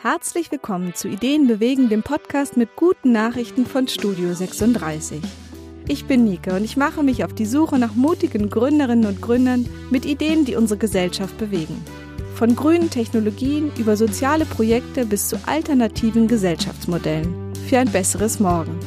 Herzlich willkommen zu Ideen bewegen, dem Podcast mit guten Nachrichten von Studio 36. Ich bin Nike und ich mache mich auf die Suche nach mutigen Gründerinnen und Gründern mit Ideen, die unsere Gesellschaft bewegen. Von grünen Technologien über soziale Projekte bis zu alternativen Gesellschaftsmodellen. Für ein besseres Morgen.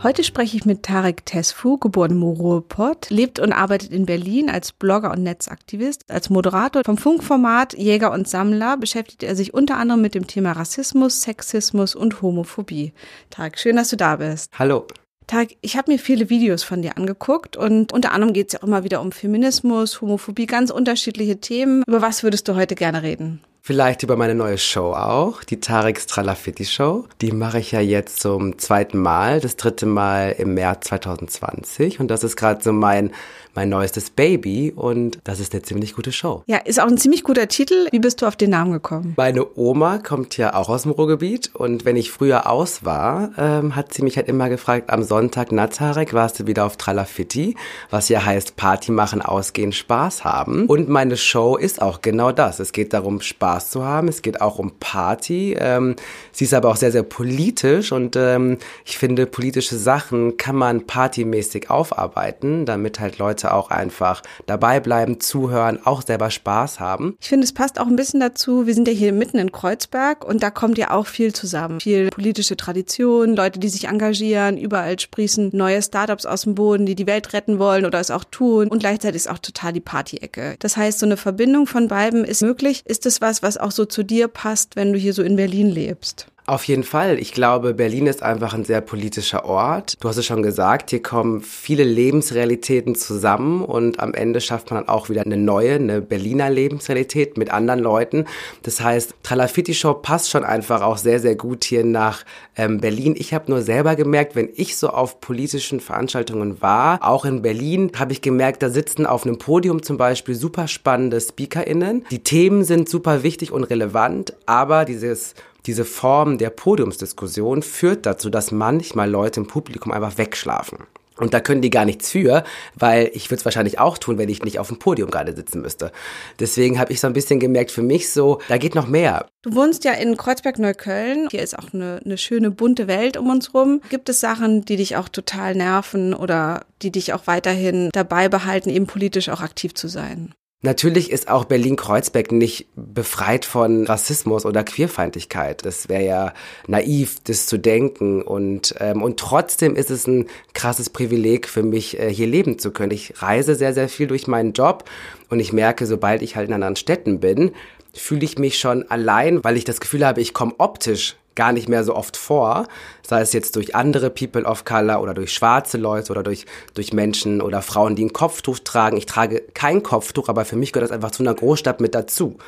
Heute spreche ich mit Tarek Tesfu, geboren im Ruhrpott, lebt und arbeitet in Berlin als Blogger und Netzaktivist. Als Moderator vom Funkformat Jäger und Sammler beschäftigt er sich unter anderem mit dem Thema Rassismus, Sexismus und Homophobie. Tarek, schön, dass du da bist. Hallo. Tarek, ich habe mir viele Videos von dir angeguckt und unter anderem geht es ja auch immer wieder um Feminismus, Homophobie, ganz unterschiedliche Themen. Über was würdest du heute gerne reden? Vielleicht über meine neue Show auch, die Tareks Tralafitti Show. Die mache ich ja jetzt zum zweiten Mal, das dritte Mal im März 2020. Und das ist gerade so mein, mein neuestes Baby und das ist eine ziemlich gute Show. Ja, ist auch ein ziemlich guter Titel. Wie bist du auf den Namen gekommen? Meine Oma kommt ja auch aus dem Ruhrgebiet und wenn ich früher aus war, ähm, hat sie mich halt immer gefragt, am Sonntag, na Tarek, warst du wieder auf Tralafitti, was ja heißt Party machen, ausgehen, Spaß haben. Und meine Show ist auch genau das. Es geht darum, Spaß Spaß zu haben. Es geht auch um Party. Ähm, sie ist aber auch sehr, sehr politisch und ähm, ich finde, politische Sachen kann man partymäßig aufarbeiten, damit halt Leute auch einfach dabei bleiben, zuhören, auch selber Spaß haben. Ich finde, es passt auch ein bisschen dazu. Wir sind ja hier mitten in Kreuzberg und da kommt ja auch viel zusammen. Viel politische Tradition, Leute, die sich engagieren, überall sprießen neue Startups aus dem Boden, die die Welt retten wollen oder es auch tun und gleichzeitig ist auch total die Party-Ecke. Das heißt, so eine Verbindung von beiden ist möglich. Ist es was, was was auch so zu dir passt, wenn du hier so in Berlin lebst. Auf jeden Fall. Ich glaube, Berlin ist einfach ein sehr politischer Ort. Du hast es schon gesagt, hier kommen viele Lebensrealitäten zusammen und am Ende schafft man dann auch wieder eine neue, eine Berliner Lebensrealität mit anderen Leuten. Das heißt, Tralafitti Show passt schon einfach auch sehr, sehr gut hier nach ähm, Berlin. Ich habe nur selber gemerkt, wenn ich so auf politischen Veranstaltungen war, auch in Berlin, habe ich gemerkt, da sitzen auf einem Podium zum Beispiel super spannende SpeakerInnen. Die Themen sind super wichtig und relevant, aber dieses diese Form der Podiumsdiskussion führt dazu, dass manchmal Leute im Publikum einfach wegschlafen. Und da können die gar nichts für, weil ich würde es wahrscheinlich auch tun, wenn ich nicht auf dem Podium gerade sitzen müsste. Deswegen habe ich so ein bisschen gemerkt, für mich so, da geht noch mehr. Du wohnst ja in Kreuzberg-Neukölln. Hier ist auch eine, eine schöne bunte Welt um uns rum. Gibt es Sachen, die dich auch total nerven oder die dich auch weiterhin dabei behalten, eben politisch auch aktiv zu sein? Natürlich ist auch Berlin-Kreuzberg nicht befreit von Rassismus oder Queerfeindlichkeit. Das wäre ja naiv, das zu denken. Und, ähm, und trotzdem ist es ein krasses Privileg für mich, äh, hier leben zu können. Ich reise sehr, sehr viel durch meinen Job und ich merke, sobald ich halt in anderen Städten bin, fühle ich mich schon allein, weil ich das Gefühl habe, ich komme optisch gar nicht mehr so oft vor, sei es jetzt durch andere People of Color oder durch schwarze Leute oder durch, durch Menschen oder Frauen, die ein Kopftuch tragen. Ich trage kein Kopftuch, aber für mich gehört das einfach zu einer Großstadt mit dazu,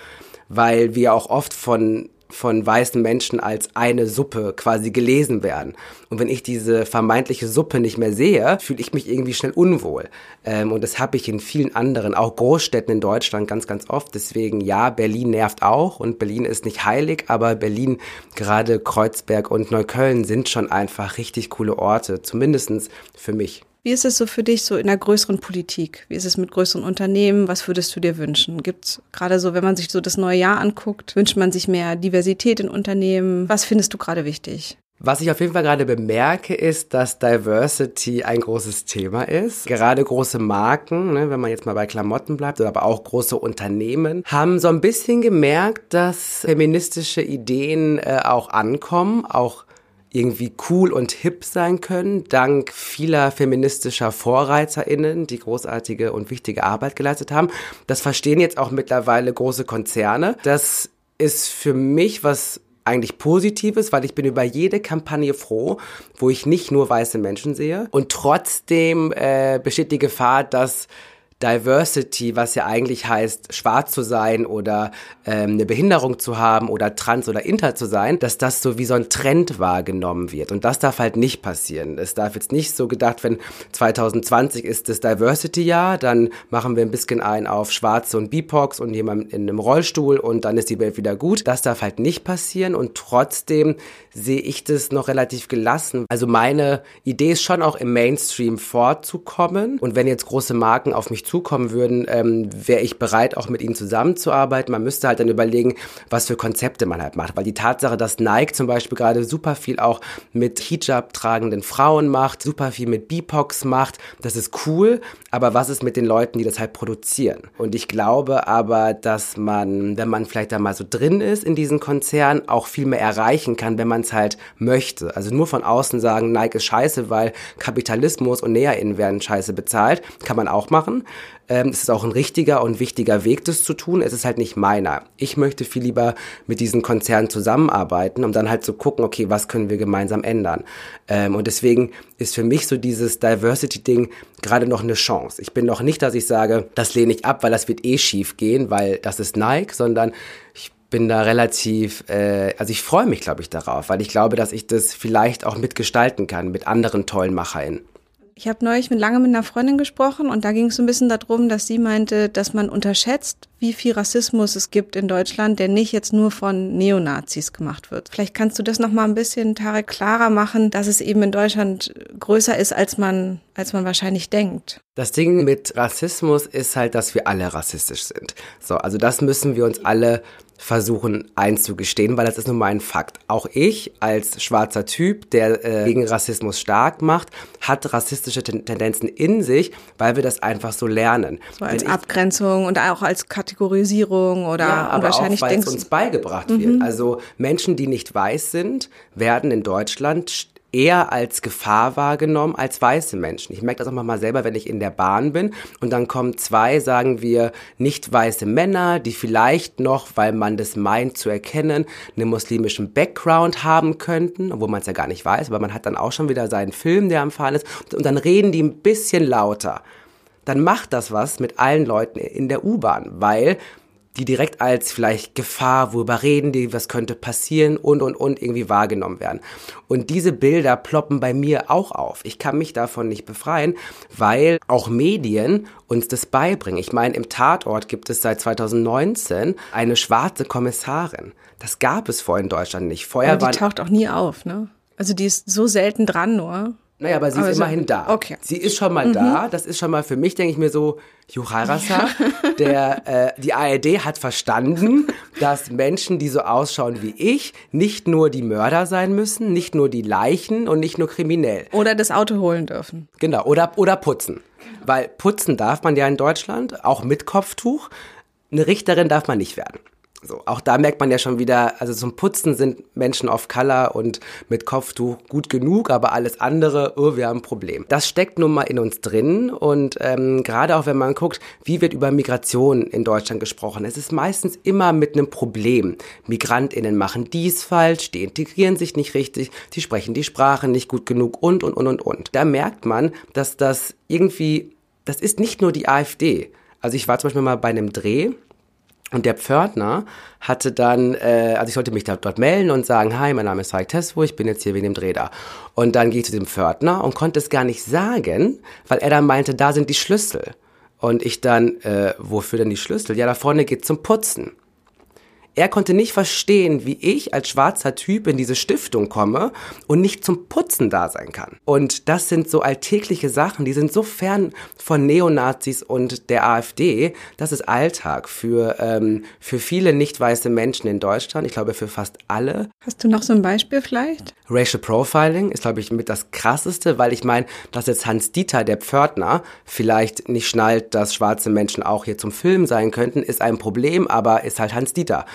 weil wir auch oft von von weißen Menschen als eine Suppe quasi gelesen werden. Und wenn ich diese vermeintliche Suppe nicht mehr sehe, fühle ich mich irgendwie schnell unwohl. Ähm, und das habe ich in vielen anderen, auch Großstädten in Deutschland ganz, ganz oft. Deswegen ja, Berlin nervt auch und Berlin ist nicht heilig, aber Berlin, gerade Kreuzberg und Neukölln sind schon einfach richtig coole Orte, zumindestens für mich. Wie ist es so für dich so in der größeren Politik? Wie ist es mit größeren Unternehmen? Was würdest du dir wünschen? Gibt es gerade so, wenn man sich so das neue Jahr anguckt, wünscht man sich mehr Diversität in Unternehmen? Was findest du gerade wichtig? Was ich auf jeden Fall gerade bemerke, ist, dass Diversity ein großes Thema ist. Gerade große Marken, ne, wenn man jetzt mal bei Klamotten bleibt, aber auch große Unternehmen, haben so ein bisschen gemerkt, dass feministische Ideen äh, auch ankommen, auch irgendwie cool und hip sein können, dank vieler feministischer VorreiterInnen, die großartige und wichtige Arbeit geleistet haben. Das verstehen jetzt auch mittlerweile große Konzerne. Das ist für mich was eigentlich Positives, weil ich bin über jede Kampagne froh, wo ich nicht nur weiße Menschen sehe. Und trotzdem äh, besteht die Gefahr, dass Diversity, was ja eigentlich heißt, schwarz zu sein oder ähm, eine Behinderung zu haben oder trans oder inter zu sein, dass das so wie so ein Trend wahrgenommen wird. Und das darf halt nicht passieren. Es darf jetzt nicht so gedacht, wenn 2020 ist das Diversity-Jahr, dann machen wir ein bisschen ein auf Schwarze und BIPOX und jemand in einem Rollstuhl und dann ist die Welt wieder gut. Das darf halt nicht passieren und trotzdem sehe ich das noch relativ gelassen. Also meine Idee ist schon auch im Mainstream vorzukommen und wenn jetzt große Marken auf mich zukommen würden, ähm, wäre ich bereit, auch mit ihnen zusammenzuarbeiten. Man müsste halt dann überlegen, was für Konzepte man halt macht. Weil die Tatsache, dass Nike zum Beispiel gerade super viel auch mit Hijab tragenden Frauen macht, super viel mit BIPOX macht, das ist cool. Aber was ist mit den Leuten, die das halt produzieren? Und ich glaube aber, dass man, wenn man vielleicht da mal so drin ist in diesen Konzernen, auch viel mehr erreichen kann, wenn man es halt möchte. Also nur von außen sagen, Nike ist scheiße, weil Kapitalismus und NäherInnen werden scheiße bezahlt, kann man auch machen. Ähm, es ist auch ein richtiger und wichtiger Weg, das zu tun. Es ist halt nicht meiner. Ich möchte viel lieber mit diesen Konzernen zusammenarbeiten, um dann halt zu gucken, okay, was können wir gemeinsam ändern. Ähm, und deswegen ist für mich so dieses Diversity-Ding gerade noch eine Chance. Ich bin noch nicht, dass ich sage, das lehne ich ab, weil das wird eh schief gehen, weil das ist Nike, sondern ich bin da relativ, äh, also ich freue mich, glaube ich, darauf, weil ich glaube, dass ich das vielleicht auch mitgestalten kann mit anderen tollen MacherInnen. Ich habe neulich mit lange mit einer Freundin gesprochen und da ging es so ein bisschen darum, dass sie meinte, dass man unterschätzt, wie viel Rassismus es gibt in Deutschland, der nicht jetzt nur von Neonazis gemacht wird. Vielleicht kannst du das noch mal ein bisschen Tarek klarer machen, dass es eben in Deutschland größer ist, als man als man wahrscheinlich denkt. Das Ding mit Rassismus ist halt, dass wir alle rassistisch sind. So, also das müssen wir uns alle versuchen einzugestehen, weil das ist nun mal ein Fakt. Auch ich als schwarzer Typ, der äh, gegen Rassismus stark macht, hat rassistische Tendenzen in sich, weil wir das einfach so lernen. So als ich, Abgrenzung und auch als Kategorisierung oder ja, aber wahrscheinlich auch, weil es uns beigebracht mhm. wird. Also Menschen, die nicht weiß sind, werden in Deutschland eher als Gefahr wahrgenommen als weiße Menschen. Ich merke das auch mal selber, wenn ich in der Bahn bin und dann kommen zwei, sagen wir, nicht weiße Männer, die vielleicht noch, weil man das meint zu erkennen, einen muslimischen Background haben könnten, obwohl man es ja gar nicht weiß, aber man hat dann auch schon wieder seinen Film, der am Fahren ist und dann reden die ein bisschen lauter dann macht das was mit allen Leuten in der U-Bahn, weil die direkt als vielleicht Gefahr, worüber reden die, was könnte passieren und und und irgendwie wahrgenommen werden. Und diese Bilder ploppen bei mir auch auf. Ich kann mich davon nicht befreien, weil auch Medien uns das beibringen. Ich meine, im Tatort gibt es seit 2019 eine schwarze Kommissarin. Das gab es vorher in Deutschland nicht. Vorher Aber die taucht auch nie auf, ne? Also die ist so selten dran nur. Naja, aber sie aber ist so, immerhin da. Okay. Sie ist schon mal mhm. da. Das ist schon mal für mich, denke ich mir so, Juharasa, ja. der, äh, die ARD hat verstanden, dass Menschen, die so ausschauen wie ich, nicht nur die Mörder sein müssen, nicht nur die Leichen und nicht nur kriminell. Oder das Auto holen dürfen. Genau, oder, oder putzen. Weil putzen darf man ja in Deutschland, auch mit Kopftuch. Eine Richterin darf man nicht werden. So, auch da merkt man ja schon wieder, also zum Putzen sind Menschen of Color und mit Kopftuch gut genug, aber alles andere, oh, wir haben ein Problem. Das steckt nun mal in uns drin und ähm, gerade auch wenn man guckt, wie wird über Migration in Deutschland gesprochen, es ist meistens immer mit einem Problem. MigrantInnen machen dies falsch, die integrieren sich nicht richtig, die sprechen die Sprache nicht gut genug und, und, und, und, und. Da merkt man, dass das irgendwie, das ist nicht nur die AfD. Also ich war zum Beispiel mal bei einem Dreh und der Pförtner hatte dann, äh, also ich sollte mich da, dort melden und sagen, hi, mein Name ist Falk Teswo, ich bin jetzt hier wegen dem Dreh da. Und dann gehe ich zu dem Pförtner und konnte es gar nicht sagen, weil er dann meinte, da sind die Schlüssel. Und ich dann, äh, wofür denn die Schlüssel? Ja, da vorne geht zum Putzen. Er konnte nicht verstehen, wie ich als schwarzer Typ in diese Stiftung komme und nicht zum Putzen da sein kann. Und das sind so alltägliche Sachen, die sind so fern von Neonazis und der AfD. Das ist Alltag für, ähm, für viele nicht weiße Menschen in Deutschland. Ich glaube, für fast alle. Hast du noch so ein Beispiel vielleicht? Racial Profiling ist, glaube ich, mit das krasseste, weil ich meine, dass jetzt Hans Dieter, der Pförtner, vielleicht nicht schnallt, dass schwarze Menschen auch hier zum Film sein könnten, ist ein Problem, aber ist halt Hans Dieter.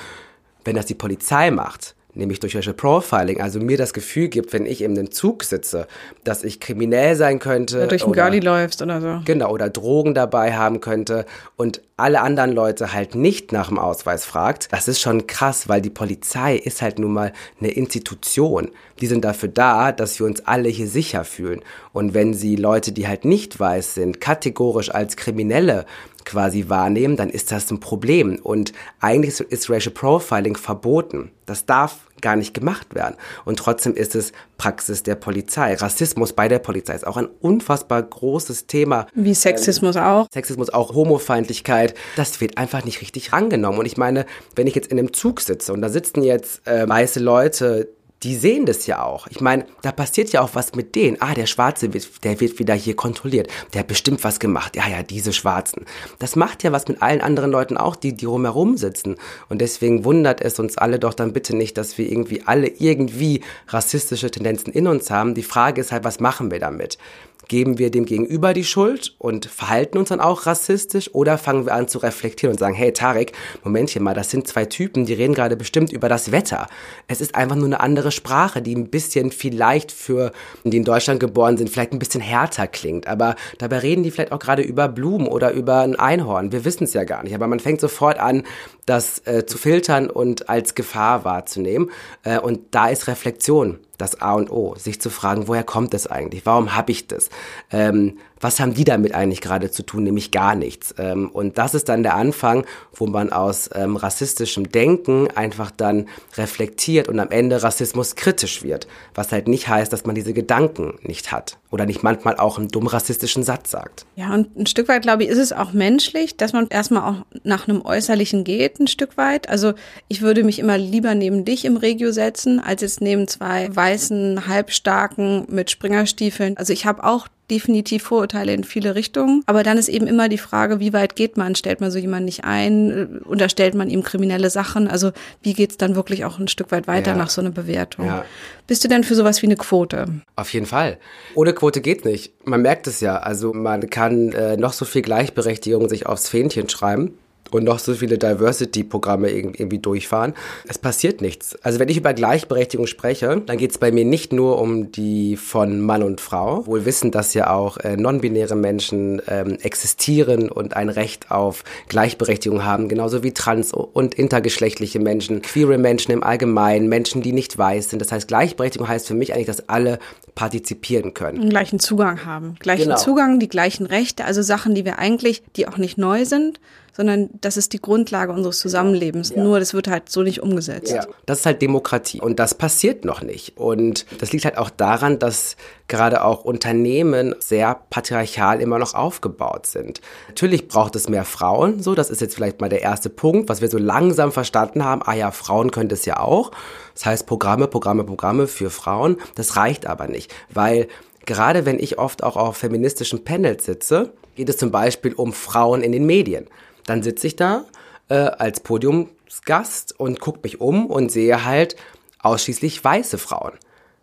Wenn das die Polizei macht, nämlich durch Racial Profiling, also mir das Gefühl gibt, wenn ich in einem Zug sitze, dass ich kriminell sein könnte. Oder durch einen Girlie läufst oder so. Genau, oder Drogen dabei haben könnte und alle anderen Leute halt nicht nach dem Ausweis fragt, das ist schon krass, weil die Polizei ist halt nun mal eine Institution. Die sind dafür da, dass wir uns alle hier sicher fühlen. Und wenn sie Leute, die halt nicht weiß sind, kategorisch als Kriminelle quasi wahrnehmen, dann ist das ein Problem. Und eigentlich ist Racial Profiling verboten. Das darf gar nicht gemacht werden. Und trotzdem ist es Praxis der Polizei. Rassismus bei der Polizei ist auch ein unfassbar großes Thema. Wie Sexismus ähm, auch. Sexismus auch, Homofeindlichkeit. Das wird einfach nicht richtig rangenommen. Und ich meine, wenn ich jetzt in einem Zug sitze und da sitzen jetzt äh, weiße Leute, die sehen das ja auch. Ich meine, da passiert ja auch was mit denen. Ah, der Schwarze, wird, der wird wieder hier kontrolliert. Der hat bestimmt was gemacht. Ja, ja, diese Schwarzen. Das macht ja was mit allen anderen Leuten auch, die, die rumherum sitzen. Und deswegen wundert es uns alle doch dann bitte nicht, dass wir irgendwie alle irgendwie rassistische Tendenzen in uns haben. Die Frage ist halt, was machen wir damit? Geben wir dem Gegenüber die Schuld und verhalten uns dann auch rassistisch oder fangen wir an zu reflektieren und sagen, hey Tarek, Momentchen mal, das sind zwei Typen, die reden gerade bestimmt über das Wetter. Es ist einfach nur eine andere Sprache, die ein bisschen vielleicht für die in Deutschland geboren sind, vielleicht ein bisschen härter klingt, aber dabei reden die vielleicht auch gerade über Blumen oder über ein Einhorn. Wir wissen es ja gar nicht, aber man fängt sofort an, das äh, zu filtern und als Gefahr wahrzunehmen. Äh, und da ist Reflexion das A und O, sich zu fragen, woher kommt das eigentlich? Warum habe ich das? Ähm, was haben die damit eigentlich gerade zu tun? Nämlich gar nichts. Ähm, und das ist dann der Anfang, wo man aus ähm, rassistischem Denken einfach dann reflektiert und am Ende Rassismus kritisch wird. Was halt nicht heißt, dass man diese Gedanken nicht hat oder nicht manchmal auch einen dumm rassistischen Satz sagt. Ja, und ein Stück weit, glaube ich, ist es auch menschlich, dass man erstmal auch nach einem Äußerlichen geht, ein Stück weit. Also ich würde mich immer lieber neben dich im Regio setzen, als jetzt neben zwei weißen, halbstarken mit Springerstiefeln. Also ich habe auch definitiv Vorurteile in viele Richtungen. Aber dann ist eben immer die Frage, wie weit geht man? Stellt man so jemanden nicht ein? Unterstellt man ihm kriminelle Sachen? Also wie geht's dann wirklich auch ein Stück weit weiter ja. nach so einer Bewertung? Ja. Bist du denn für sowas wie eine Quote? Auf jeden Fall. Ohne Quote geht's nicht. Man merkt es ja. Also man kann äh, noch so viel Gleichberechtigung sich aufs Fähnchen schreiben und noch so viele Diversity-Programme irgendwie durchfahren. Es passiert nichts. Also wenn ich über Gleichberechtigung spreche, dann geht es bei mir nicht nur um die von Mann und Frau, wohl wissen, dass ja auch äh, non-binäre Menschen ähm, existieren und ein Recht auf Gleichberechtigung haben, genauso wie trans- und intergeschlechtliche Menschen, queere Menschen im Allgemeinen, Menschen, die nicht weiß sind. Das heißt, Gleichberechtigung heißt für mich eigentlich, dass alle partizipieren können. Den gleichen Zugang haben. Gleichen genau. Zugang, die gleichen Rechte, also Sachen, die wir eigentlich, die auch nicht neu sind, sondern das ist die Grundlage unseres Zusammenlebens. Ja. Nur das wird halt so nicht umgesetzt. Ja. Das ist halt Demokratie und das passiert noch nicht. Und das liegt halt auch daran, dass gerade auch Unternehmen sehr patriarchal immer noch aufgebaut sind. Natürlich braucht es mehr Frauen, so, das ist jetzt vielleicht mal der erste Punkt, was wir so langsam verstanden haben. Ah ja, Frauen können das ja auch. Das heißt Programme, Programme, Programme für Frauen. Das reicht aber nicht, weil gerade wenn ich oft auch auf feministischen Panels sitze, geht es zum Beispiel um Frauen in den Medien. Dann sitze ich da äh, als Podiumsgast und gucke mich um und sehe halt ausschließlich weiße Frauen.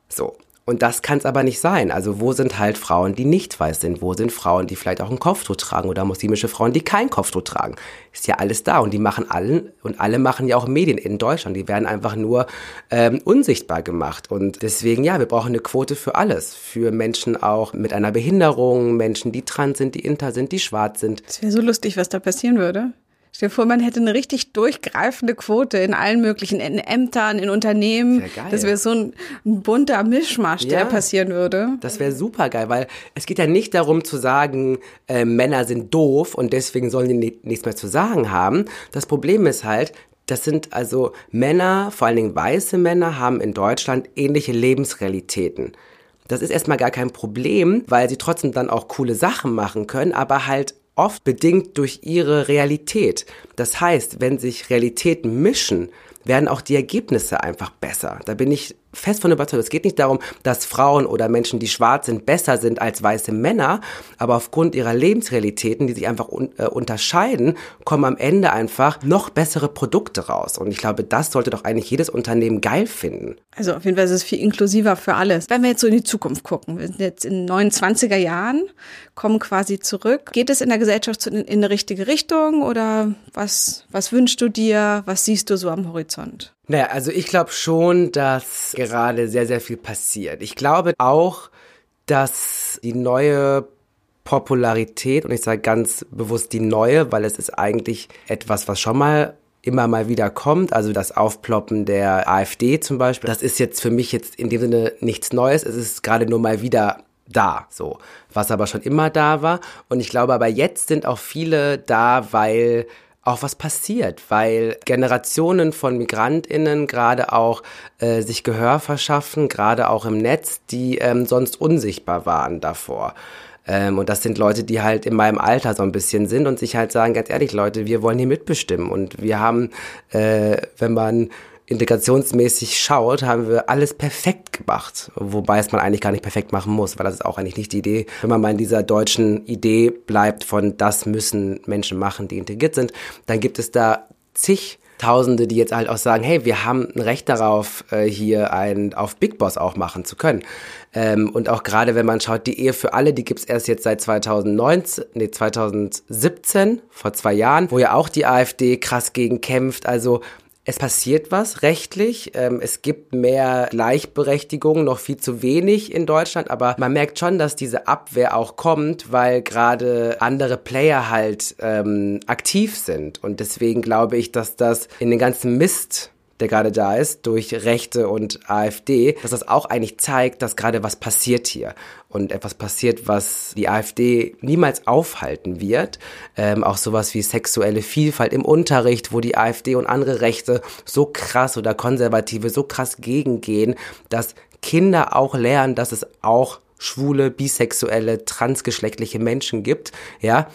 So. Und das kann es aber nicht sein. Also wo sind halt Frauen, die nicht weiß sind? Wo sind Frauen, die vielleicht auch ein Kopftuch tragen oder muslimische Frauen, die kein Kopftuch tragen? Ist ja alles da und die machen allen und alle machen ja auch Medien in Deutschland. Die werden einfach nur ähm, unsichtbar gemacht und deswegen ja, wir brauchen eine Quote für alles, für Menschen auch mit einer Behinderung, Menschen, die trans sind, die inter sind, die schwarz sind. Es wäre so lustig, was da passieren würde. Stell dir vor, man hätte eine richtig durchgreifende Quote in allen möglichen in Ämtern, in Unternehmen. Das wäre so ein, ein, bunter Mischmasch, der ja, passieren würde. Das wäre super geil, weil es geht ja nicht darum zu sagen, äh, Männer sind doof und deswegen sollen die nichts mehr zu sagen haben. Das Problem ist halt, das sind also Männer, vor allen Dingen weiße Männer, haben in Deutschland ähnliche Lebensrealitäten. Das ist erstmal gar kein Problem, weil sie trotzdem dann auch coole Sachen machen können, aber halt oft bedingt durch ihre Realität. Das heißt, wenn sich Realitäten mischen, werden auch die Ergebnisse einfach besser. Da bin ich fest von überzeugt. Es geht nicht darum, dass Frauen oder Menschen, die schwarz sind, besser sind als weiße Männer, aber aufgrund ihrer Lebensrealitäten, die sich einfach un äh, unterscheiden, kommen am Ende einfach noch bessere Produkte raus. Und ich glaube, das sollte doch eigentlich jedes Unternehmen geil finden. Also auf jeden Fall ist es viel inklusiver für alles. Wenn wir jetzt so in die Zukunft gucken, wir sind jetzt in 29er Jahren, kommen quasi zurück. Geht es in der Gesellschaft in, in eine richtige Richtung oder was, was wünschst du dir? Was siehst du so am Horizont? Naja, also ich glaube schon, dass gerade sehr, sehr viel passiert. Ich glaube auch, dass die neue Popularität, und ich sage ganz bewusst die neue, weil es ist eigentlich etwas, was schon mal immer mal wieder kommt, also das Aufploppen der AfD zum Beispiel, das ist jetzt für mich jetzt in dem Sinne nichts Neues, es ist gerade nur mal wieder da, so, was aber schon immer da war. Und ich glaube aber jetzt sind auch viele da, weil auch was passiert, weil Generationen von Migrantinnen gerade auch äh, sich Gehör verschaffen, gerade auch im Netz, die ähm, sonst unsichtbar waren davor. Ähm, und das sind Leute, die halt in meinem Alter so ein bisschen sind und sich halt sagen, ganz ehrlich, Leute, wir wollen hier mitbestimmen. Und wir haben, äh, wenn man integrationsmäßig schaut, haben wir alles perfekt gemacht. Wobei es man eigentlich gar nicht perfekt machen muss, weil das ist auch eigentlich nicht die Idee. Wenn man mal in dieser deutschen Idee bleibt von, das müssen Menschen machen, die integriert sind, dann gibt es da zig Tausende, die jetzt halt auch sagen, hey, wir haben ein Recht darauf, äh, hier ein auf Big Boss auch machen zu können. Ähm, und auch gerade wenn man schaut, die Ehe für alle, die gibt's erst jetzt seit 2019, nee, 2017, vor zwei Jahren, wo ja auch die AfD krass gegen kämpft. Also es passiert was rechtlich. Ähm, es gibt mehr Gleichberechtigung, noch viel zu wenig in Deutschland, aber man merkt schon, dass diese Abwehr auch kommt, weil gerade andere Player halt ähm, aktiv sind. Und deswegen glaube ich, dass das in den ganzen Mist der gerade da ist, durch Rechte und AfD, dass das auch eigentlich zeigt, dass gerade was passiert hier. Und etwas passiert, was die AfD niemals aufhalten wird. Ähm, auch sowas wie sexuelle Vielfalt im Unterricht, wo die AfD und andere Rechte so krass oder Konservative so krass gegengehen, dass Kinder auch lernen, dass es auch schwule, bisexuelle, transgeschlechtliche Menschen gibt, ja,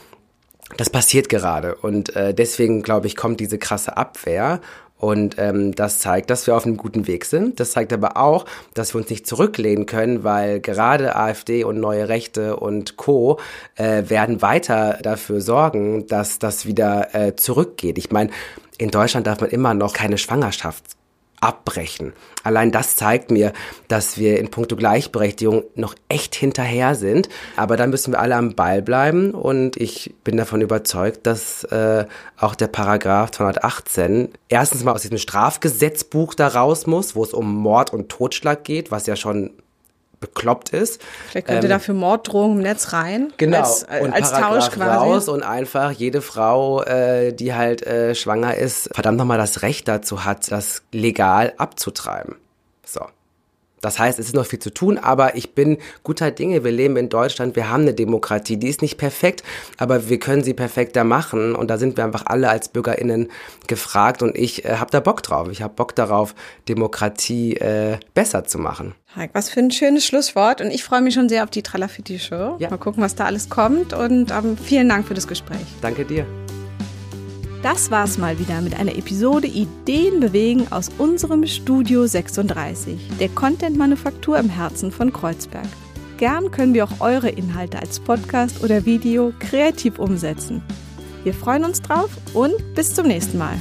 das passiert gerade. Und äh, deswegen glaube ich kommt diese krasse Abwehr und ähm, das zeigt, dass wir auf einem guten Weg sind. Das zeigt aber auch, dass wir uns nicht zurücklehnen können, weil gerade AfD und neue Rechte und Co. Äh, werden weiter dafür sorgen, dass das wieder äh, zurückgeht. Ich meine, in Deutschland darf man immer noch keine Schwangerschaft abbrechen. Allein das zeigt mir, dass wir in puncto Gleichberechtigung noch echt hinterher sind. Aber da müssen wir alle am Ball bleiben und ich bin davon überzeugt, dass äh, auch der Paragraph 218 erstens mal aus diesem Strafgesetzbuch da raus muss, wo es um Mord und Totschlag geht, was ja schon bekloppt ist. Vielleicht könnte ähm, dafür Morddrohungen im Netz rein. Genau. Als, äh, und als Tausch quasi. raus und einfach jede Frau, äh, die halt äh, schwanger ist, verdammt nochmal das Recht dazu hat, das legal abzutreiben. So. Das heißt, es ist noch viel zu tun, aber ich bin guter Dinge. Wir leben in Deutschland, wir haben eine Demokratie, die ist nicht perfekt, aber wir können sie perfekter machen und da sind wir einfach alle als BürgerInnen gefragt und ich äh, habe da Bock drauf. Ich habe Bock darauf, Demokratie äh, besser zu machen. Was für ein schönes Schlusswort und ich freue mich schon sehr auf die Tralafitti-Show. Ja. Mal gucken, was da alles kommt und ähm, vielen Dank für das Gespräch. Danke dir. Das war's mal wieder mit einer Episode Ideen bewegen aus unserem Studio 36, der Content-Manufaktur im Herzen von Kreuzberg. Gern können wir auch eure Inhalte als Podcast oder Video kreativ umsetzen. Wir freuen uns drauf und bis zum nächsten Mal.